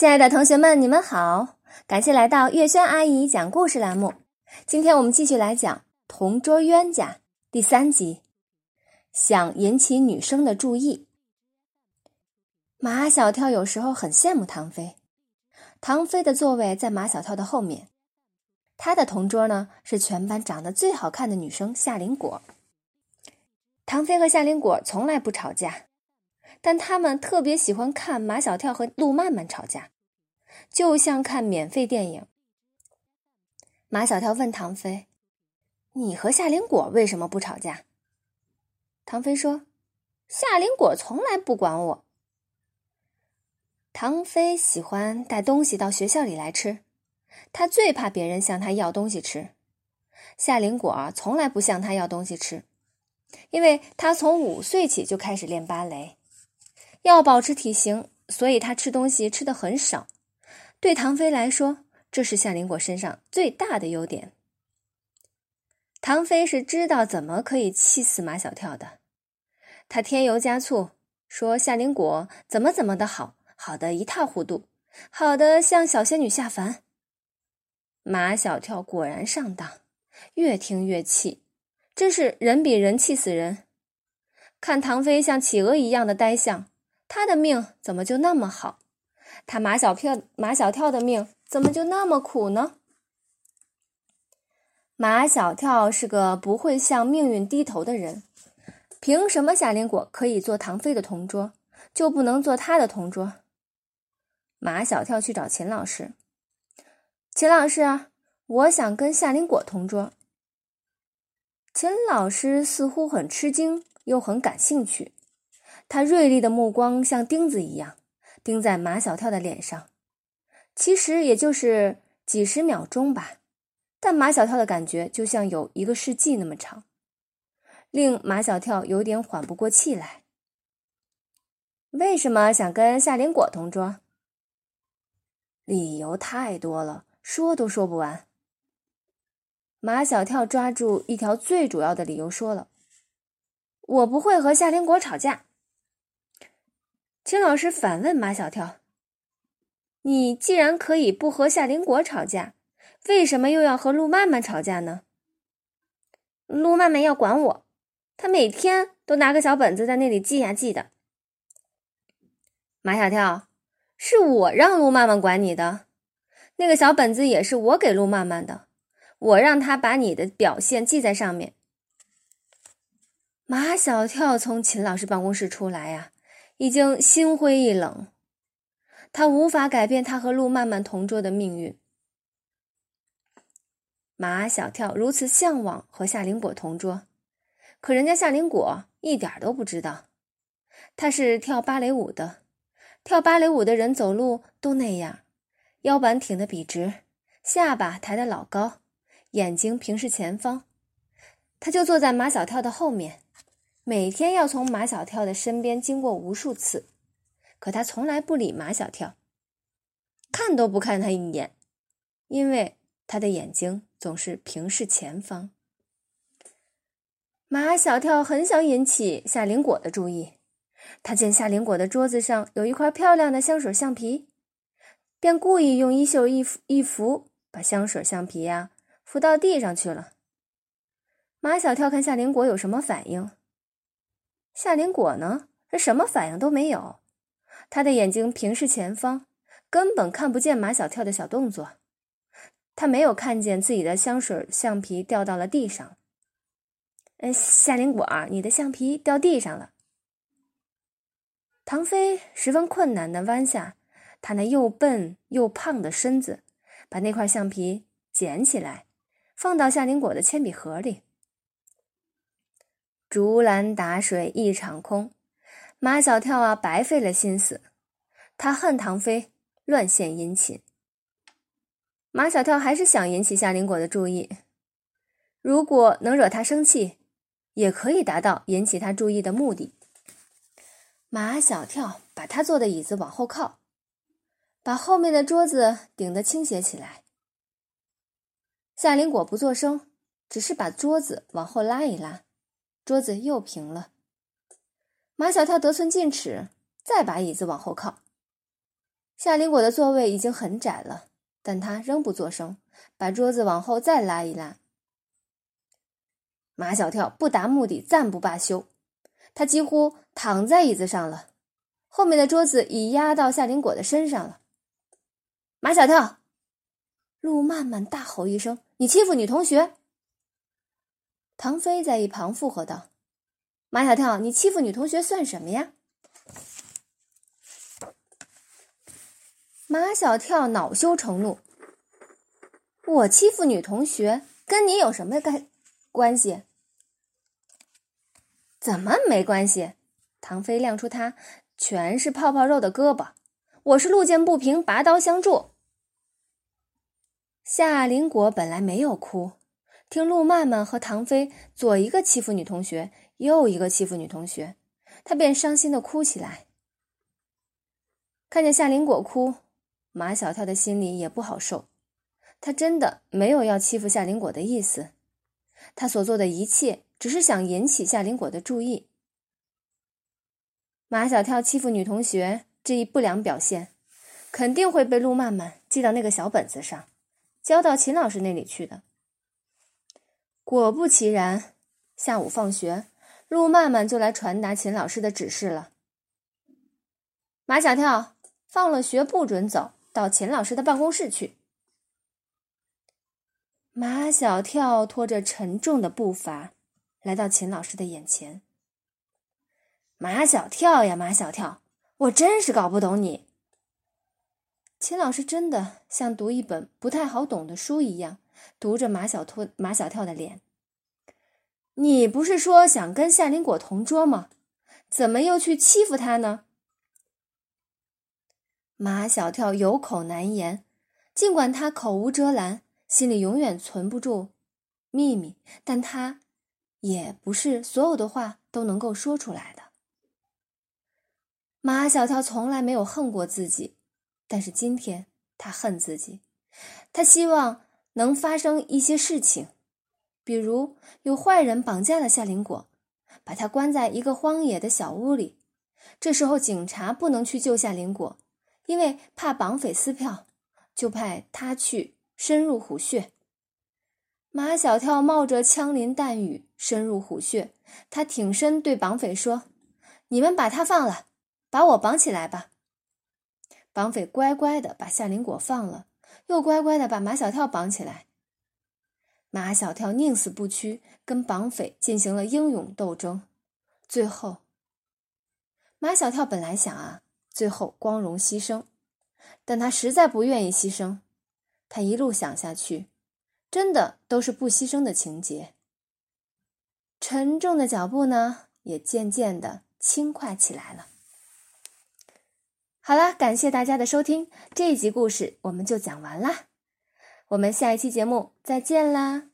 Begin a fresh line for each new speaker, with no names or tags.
亲爱的同学们，你们好！感谢来到月轩阿姨讲故事栏目。今天我们继续来讲《同桌冤家》第三集。想引起女生的注意，马小跳有时候很羡慕唐飞。唐飞的座位在马小跳的后面，他的同桌呢是全班长得最好看的女生夏林果。唐飞和夏林果从来不吵架。但他们特别喜欢看马小跳和陆曼曼吵架，就像看免费电影。马小跳问唐飞：“你和夏林果为什么不吵架？”唐飞说：“夏林果从来不管我。”唐飞喜欢带东西到学校里来吃，他最怕别人向他要东西吃。夏林果从来不向他要东西吃，因为他从五岁起就开始练芭蕾。要保持体型，所以他吃东西吃的很少。对唐飞来说，这是夏林果身上最大的优点。唐飞是知道怎么可以气死马小跳的，他添油加醋说夏林果怎么怎么的好，好的一塌糊涂，好的像小仙女下凡。马小跳果然上当，越听越气，真是人比人气死人。看唐飞像企鹅一样的呆相。他的命怎么就那么好？他马小跳马小跳的命怎么就那么苦呢？马小跳是个不会向命运低头的人，凭什么夏林果可以做唐飞的同桌，就不能做他的同桌？马小跳去找秦老师，秦老师，我想跟夏林果同桌。秦老师似乎很吃惊，又很感兴趣。他锐利的目光像钉子一样钉在马小跳的脸上，其实也就是几十秒钟吧，但马小跳的感觉就像有一个世纪那么长，令马小跳有点缓不过气来。为什么想跟夏林果同桌？理由太多了，说都说不完。马小跳抓住一条最主要的理由说了：“我不会和夏林果吵架。”秦老师反问马小跳：“你既然可以不和夏林果吵架，为什么又要和陆曼曼吵架呢？”陆曼曼要管我，他每天都拿个小本子在那里记呀记的。马小跳：“是我让陆曼曼管你的，那个小本子也是我给陆曼曼的，我让他把你的表现记在上面。”马小跳从秦老师办公室出来呀。已经心灰意冷，他无法改变他和陆曼曼同桌的命运。马小跳如此向往和夏林果同桌，可人家夏林果一点都不知道，他是跳芭蕾舞的，跳芭蕾舞的人走路都那样，腰板挺得笔直，下巴抬得老高，眼睛平视前方，他就坐在马小跳的后面。每天要从马小跳的身边经过无数次，可他从来不理马小跳，看都不看他一眼，因为他的眼睛总是平视前方。马小跳很想引起夏林果的注意，他见夏林果的桌子上有一块漂亮的香水橡皮，便故意用衣袖一一扶，把香水橡皮呀扶到地上去了。马小跳看夏林果有什么反应。夏林果呢？是什么反应都没有，他的眼睛平视前方，根本看不见马小跳的小动作。他没有看见自己的香水橡皮掉到了地上。嗯，夏林果，你的橡皮掉地上了。唐飞十分困难的弯下他那又笨又胖的身子，把那块橡皮捡起来，放到夏林果的铅笔盒里。竹篮打水一场空，马小跳啊，白费了心思。他恨唐飞乱献殷勤。马小跳还是想引起夏林果的注意，如果能惹他生气，也可以达到引起他注意的目的。马小跳把他坐的椅子往后靠，把后面的桌子顶得倾斜起来。夏林果不作声，只是把桌子往后拉一拉。桌子又平了，马小跳得寸进尺，再把椅子往后靠。夏林果的座位已经很窄了，但他仍不作声，把桌子往后再拉一拉。马小跳不达目的暂不罢休，他几乎躺在椅子上了，后面的桌子已压到夏林果的身上了。马小跳，陆曼曼大吼一声：“你欺负女同学！”唐飞在一旁附和道：“马小跳，你欺负女同学算什么呀？”马小跳恼羞成怒：“我欺负女同学，跟你有什么干关系？怎么没关系？”唐飞亮出他全是泡泡肉的胳膊：“我是路见不平，拔刀相助。”夏林果本来没有哭，听陆曼曼和唐飞左一个欺负女同学，右一个欺负女同学，他便伤心的哭起来。看见夏林果哭。马小跳的心里也不好受，他真的没有要欺负夏林果的意思，他所做的一切只是想引起夏林果的注意。马小跳欺负女同学这一不良表现，肯定会被陆曼曼记到那个小本子上，交到秦老师那里去的。果不其然，下午放学，陆曼曼就来传达秦老师的指示了：马小跳放了学不准走。到秦老师的办公室去。马小跳拖着沉重的步伐来到秦老师的眼前。马小跳呀，马小跳，我真是搞不懂你。秦老师真的像读一本不太好懂的书一样，读着马小托马小跳的脸。你不是说想跟夏林果同桌吗？怎么又去欺负他呢？马小跳有口难言，尽管他口无遮拦，心里永远存不住秘密，但他也不是所有的话都能够说出来的。马小跳从来没有恨过自己，但是今天他恨自己，他希望能发生一些事情，比如有坏人绑架了夏林果，把他关在一个荒野的小屋里，这时候警察不能去救夏林果。因为怕绑匪撕票，就派他去深入虎穴。马小跳冒着枪林弹雨深入虎穴，他挺身对绑匪说：“你们把他放了，把我绑起来吧。”绑匪乖乖的把夏林果放了，又乖乖的把马小跳绑起来。马小跳宁死不屈，跟绑匪进行了英勇斗争。最后，马小跳本来想啊。最后光荣牺牲，但他实在不愿意牺牲。他一路想下去，真的都是不牺牲的情节。沉重的脚步呢，也渐渐的轻快起来了。好了，感谢大家的收听，这一集故事我们就讲完啦。我们下一期节目再见啦！